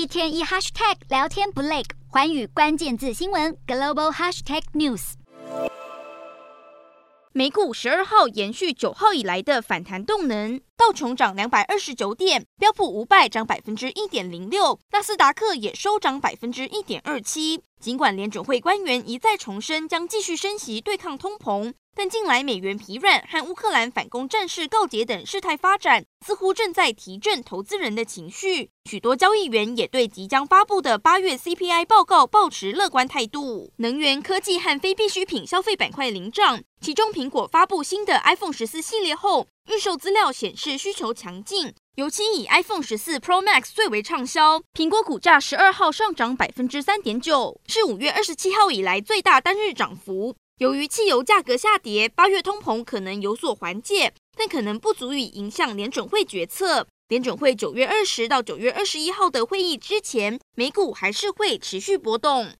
一天一 hashtag 聊天不累，环宇关键字新闻 global hashtag news。美股十二号延续九号以来的反弹动能，道琼涨两百二十九点，标普五百涨百分之一点零六，纳斯达克也收涨百分之一点二七。尽管联准会官员一再重申将继续升息对抗通膨。但近来美元疲软和乌克兰反攻战事告捷等事态发展，似乎正在提振投资人的情绪。许多交易员也对即将发布的八月 CPI 报告抱持乐观态度。能源、科技和非必需品消费板块领涨，其中苹果发布新的 iPhone 十四系列后，预售资料显示需求强劲，尤其以 iPhone 十四 Pro Max 最为畅销。苹果股价十二号上涨百分之三点九，是五月二十七号以来最大单日涨幅。由于汽油价格下跌，八月通膨可能有所缓解，但可能不足以影响联准会决策。联准会九月二十到九月二十一号的会议之前，美股还是会持续波动。